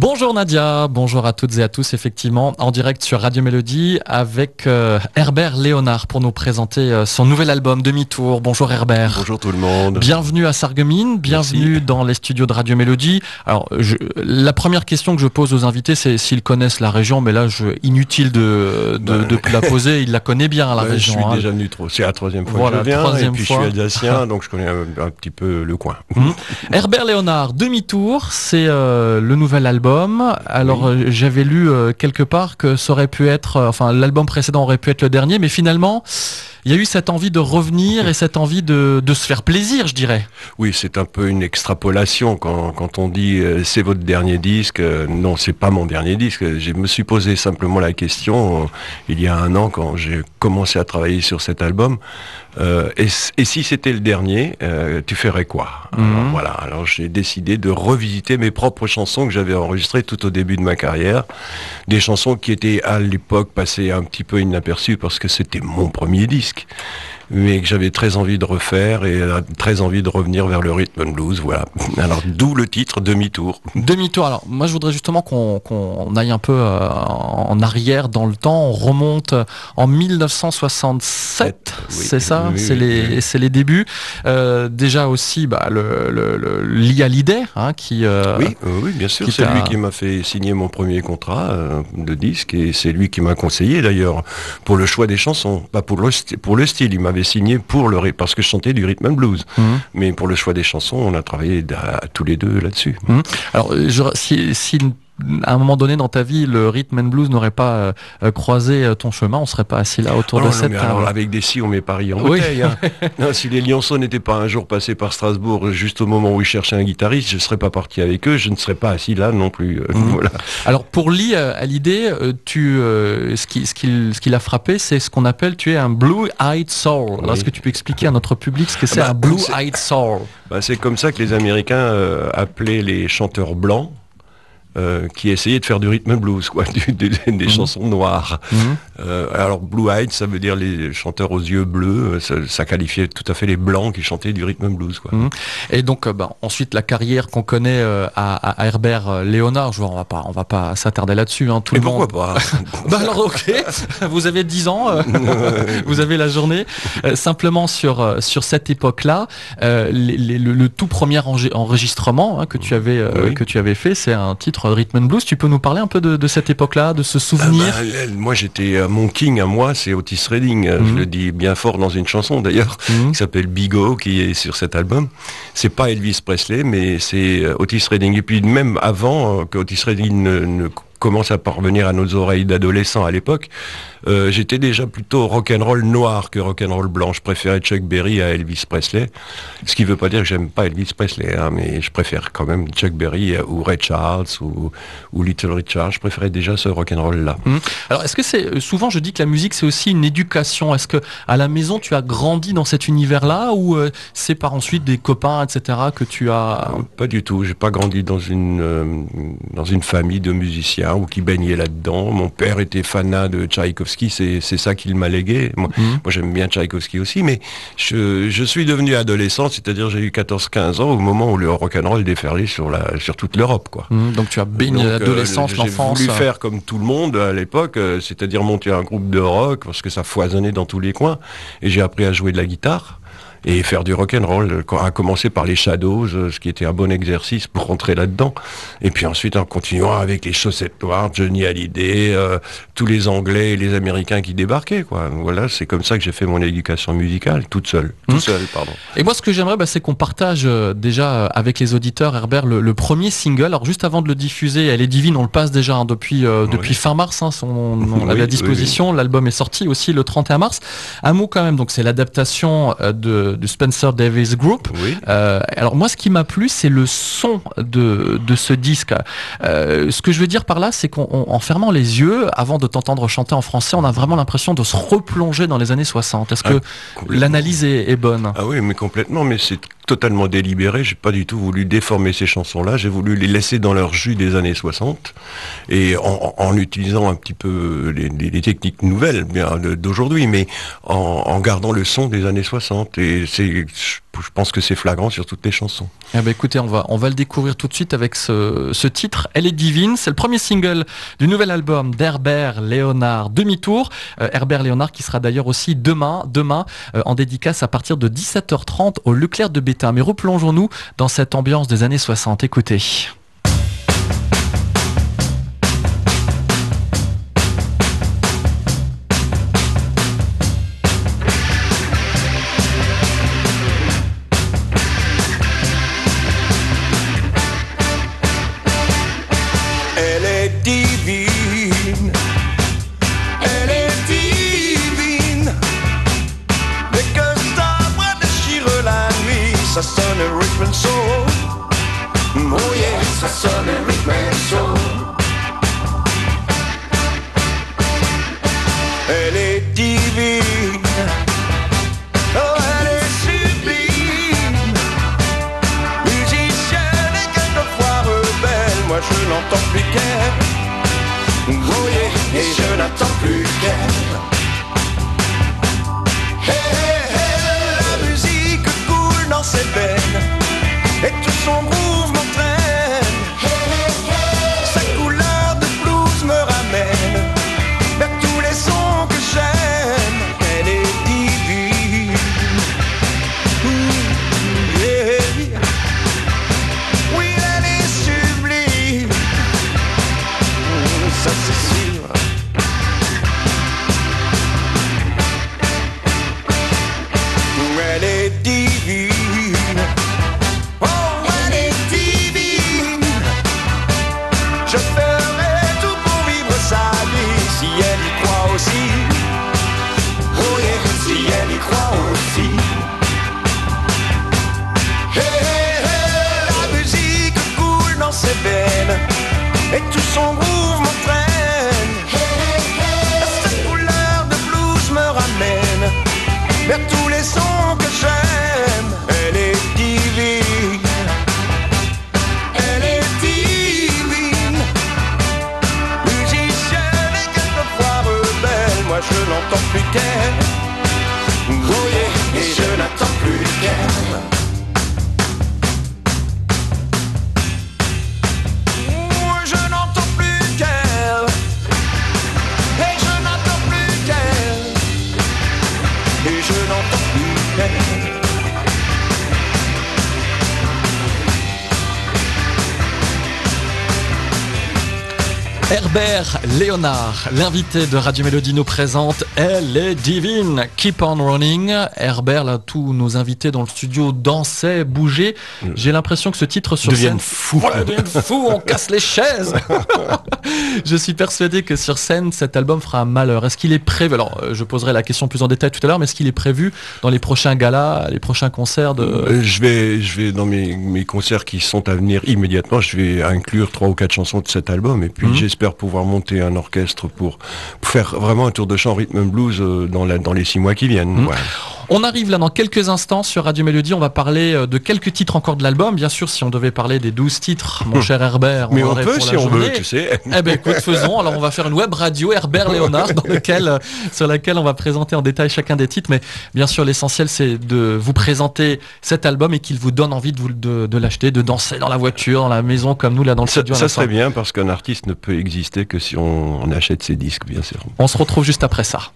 Bonjour Nadia, bonjour à toutes et à tous, effectivement, en direct sur Radio Mélodie avec euh, Herbert Léonard pour nous présenter euh, son nouvel album Demi-tour. Bonjour Herbert. Bonjour tout le monde. Bienvenue à Sarreguemines, bienvenue dans les studios de Radio Mélodie. Alors, je, la première question que je pose aux invités, c'est s'ils connaissent la région, mais là, je, inutile de, de, de la poser, ils la connaissent bien la région. Je suis hein. déjà venu trop. C'est la troisième fois Voilà, que je viens. troisième et puis fois. je suis alsacien, donc je connais un, un petit peu le coin. Herbert Léonard, Demi-tour, c'est euh, le nouvel album. Alors euh, j'avais lu euh, quelque part que ça aurait pu être, euh, enfin l'album précédent aurait pu être le dernier, mais finalement il y a eu cette envie de revenir et cette envie de, de se faire plaisir, je dirais. Oui, c'est un peu une extrapolation quand, quand on dit euh, c'est votre dernier disque. Euh, non, c'est pas mon dernier disque. Je me suis posé simplement la question euh, il y a un an quand j'ai commencé à travailler sur cet album. et, si c'était le dernier, tu ferais quoi? Alors, Mhm. Voilà. Alors j'ai décidé de revisiter mes propres chansons que j'avais enregistrées tout au début de ma carrière, des chansons qui étaient à l'époque passées un petit peu inaperçues parce que c'était mon premier disque risque. Mais que j'avais très envie de refaire et euh, très envie de revenir vers le rhythm and blues, voilà. Alors d'où le titre Demi-tour. Demi-tour. Alors moi je voudrais justement qu'on aille un peu euh, en arrière dans le temps. On remonte en 1967, Oui, c'est ça, oui, c'est oui, les c'est les débuts. Euh, déjà aussi bah, le, le, le Lia Hallyday, hein, qui euh, Oui, oui, bien sûr, c'est lui qui m'a fait signer mon premier contrat de disque et c'est lui qui m'a conseillé d'ailleurs pour le choix des chansons, pas pour le, pour le style. Il m'avait signé pour le parce que je chantais du rhythm and blues, Mhm. mais pour le choix des chansons, on a travaillé d'a- tous les deux là-dessus. Alors, euh, je- si, si à un moment donné dans ta vie le rhythm and blues n'aurait pas euh, croisé euh, ton chemin, on serait pas assis là autour Oh de non, cette table. alors, avec des si, on met Paris en Oui. bouteille. hein. Non, si les Lyonceaux n'étaient pas un jour passés par Strasbourg, juste au moment où ils cherchaient un guitariste, je ne serais pas parti avec eux, je ne serais pas assis là non plus. euh, Mhm. voilà. Alors pour Lee à l'idée, tu euh, ce qui ce qui ce qui l'a frappé, c'est ce qu'on appelle tu es un blue-eyed soul. Oui. Est-ce que tu peux expliquer à notre public ce que c'est bah, un blue-eyed soul? Bah, c'est comme ça que les Américains appelaient les chanteurs blancs. Euh, qui essayaient de faire du rhythm and blues, quoi, du- des, des Mhm. chansons noires. Mhm. Euh, alors blue eyed, ça veut dire les chanteurs aux yeux bleus. euh, Ça, ça qualifiait tout à fait les blancs qui chantaient du rhythm and blues, quoi. Mhm. Et donc, ben, ensuite, la carrière qu'on connaît euh, à, à Herbert Léonard, je vois, on va pas, on va pas s'attarder là-dessus. Hein, tout Et le pourquoi monde. pas? Bah alors, ok, vous avez 10 ans, vous avez la journée. Simplement sur sur cette époque-là, le, le tout premier enregistrement hein, que tu avais Oui. que tu avais fait, c'est un titre Rhythm and Blues. Tu peux nous parler un peu de, de cette époque-là, de ce Ah souvenir bah, euh, moi j'étais euh, mon king à moi, c'est Otis Redding. Euh, Je Mhm. le dis bien fort dans une chanson d'ailleurs Mhm. qui s'appelle Bigo qui est sur cet album. C'est pas Elvis Presley, mais c'est euh, Otis Redding. Et puis même avant euh, que Otis Redding ne, ne commence à parvenir à nos oreilles d'adolescents à l'époque, euh, j'étais déjà plutôt rock'n'roll noir que rock'n'roll blanc. Je préférais Chuck Berry à Elvis Presley. Ce qui veut pas dire que j'aime pas Elvis Presley, hein, mais je préfère quand même Chuck Berry ou Ray Charles ou, ou Little Richard. Je préférais déjà ce rock'n'roll là. Alors, est-ce que c'est euh, souvent je dis que la musique c'est aussi une éducation. Est-ce que à la maison tu as grandi dans cet univers-là ou euh, c'est par ensuite des copains, etc. que tu as Pas du tout. J'ai pas grandi dans une euh, dans une famille de musiciens ou qui baignait là-dedans. Mon père était fanat de Tchaïkovski, c'est ça qu'il m'a légué. Moi, Mhm. moi, j'aime bien Tchaïkovski aussi, mais je, je suis devenu adolescent, c'est-à-dire j'ai eu 14-15 ans au moment où le rock'n'roll déferlait sur la sur toute l'Europe, quoi. Mhm, donc tu as baigné euh, l'adolescence, J'ai l'enfance. voulu faire comme tout le monde à l'époque, euh, c'est-à-dire monter un groupe de rock parce que ça foisonnait dans tous les coins. Et j'ai appris à jouer de la guitare et faire du rock and roll, à commencer par les Shadows, euh, ce qui était un bon exercice pour rentrer là-dedans. Et puis ensuite en continuant avec les chaussettes noires, Johnny Hallyday, euh, tous les Anglais et les Américains qui débarquaient. Quoi. Voilà, c'est comme ça que j'ai fait mon éducation musicale, toute seule. Tout Mhm. seul, pardon. Et moi, ce que j'aimerais, bah, c'est qu'on partage euh, déjà euh, avec les auditeurs, Herbert, le, le premier single. Alors, juste avant de le diffuser, elle est divine, on le passe déjà hein, depuis euh, depuis Oui. fin mars. Hein, son- on l'avait Oui, à oui, disposition. L'album est sorti aussi le 31 mars. Un mot quand même. Donc, c'est l'adaptation euh, de, de Spencer Davis Group. Oui. Euh, alors moi, ce qui m'a plu, c'est le son de, de ce disque. Euh, ce que je veux dire par là, c'est qu'en en fermant les yeux, avant de t'entendre chanter en français, on a vraiment l'impression de se replonger dans les années 60. Est-ce que Complètement. l'analyse est, est bonne? Ah oui, mais complètement, mais c'est totalement délibéré. J'ai pas du tout voulu déformer ces chansons-là. J'ai voulu les laisser dans leur jus des années 60 et en, en utilisant un petit peu les, techniques nouvelles d'aujourd'hui, mais en, en gardant le son des années 60. Et c'est je pense que c'est flagrant sur toutes les chansons. Eh ben, écoutez, on va, on va le découvrir tout de suite avec ce, titre. Elle est divine. C'est le premier single du nouvel album d'Herbert Léonard Demi-tour. Euh, Herbert Léonard qui sera d'ailleurs aussi demain, demain euh, en dédicace à partir de 17h30 au Leclerc de Bétain. Mais replongeons-nous dans cette ambiance des années 60. Écoutez. Divine. Elle est divine. Dès que sa voix déchire la nuit, ça sonne rhythm and soul. Oh yeah, ça sonne rhythm and soul. Elle est divine. Oh, elle est sublime. Musicienne et quelquefois rebelle, moi je n'entends plus qu'elle. Je n'attends plus qu'elle. Elle Herbert Léonard, l'invité de Radio Mélodie nous présente Elle est divine, Keep on Running. Herbert, là, tous nos invités dans le studio dansaient, bougeaient. J'ai l'impression que ce titre sur Deviennent scène... Voilà, deviennent fous, on casse les chaises Je suis persuadé que sur scène, cet album fera un malheur. Est-ce qu'il est prévu? Alors, euh, je poserai la question plus en détail tout à l'heure, mais est-ce qu'il est prévu dans les prochains galas, les prochains concerts de... Euh, je vais, je vais dans mes, mes concerts qui sont à venir immédiatement, je vais inclure trois ou quatre chansons de cet album et puis Mhm. J'espère pouvoir monter un orchestre pour, pour faire vraiment un tour de chant rhythm and blues euh, dans, la, dans les six mois qui viennent. Voilà. On arrive là dans quelques instants sur Radio Mélodie. On va parler euh, de quelques titres encore de l'album. Bien sûr, si on devait parler des 12 titres, mon cher Herbert, Mais on aurait peut pour si on journée. veut, tu sais. Eh ben écoute, faisons. Alors on va faire une web radio Herbert Léonard dans lequel, euh, sur laquelle on va présenter en détail chacun des titres. Mais bien sûr, l'essentiel c'est de vous présenter cet album et qu'il vous donne envie de, vous, de, de l'acheter, de danser dans la voiture, dans la maison comme nous là dans le Ça, studio. ça serait bien parce qu'un artiste ne peut exister que si on, on achète ses disques, bien sûr. On se retrouve juste après ça.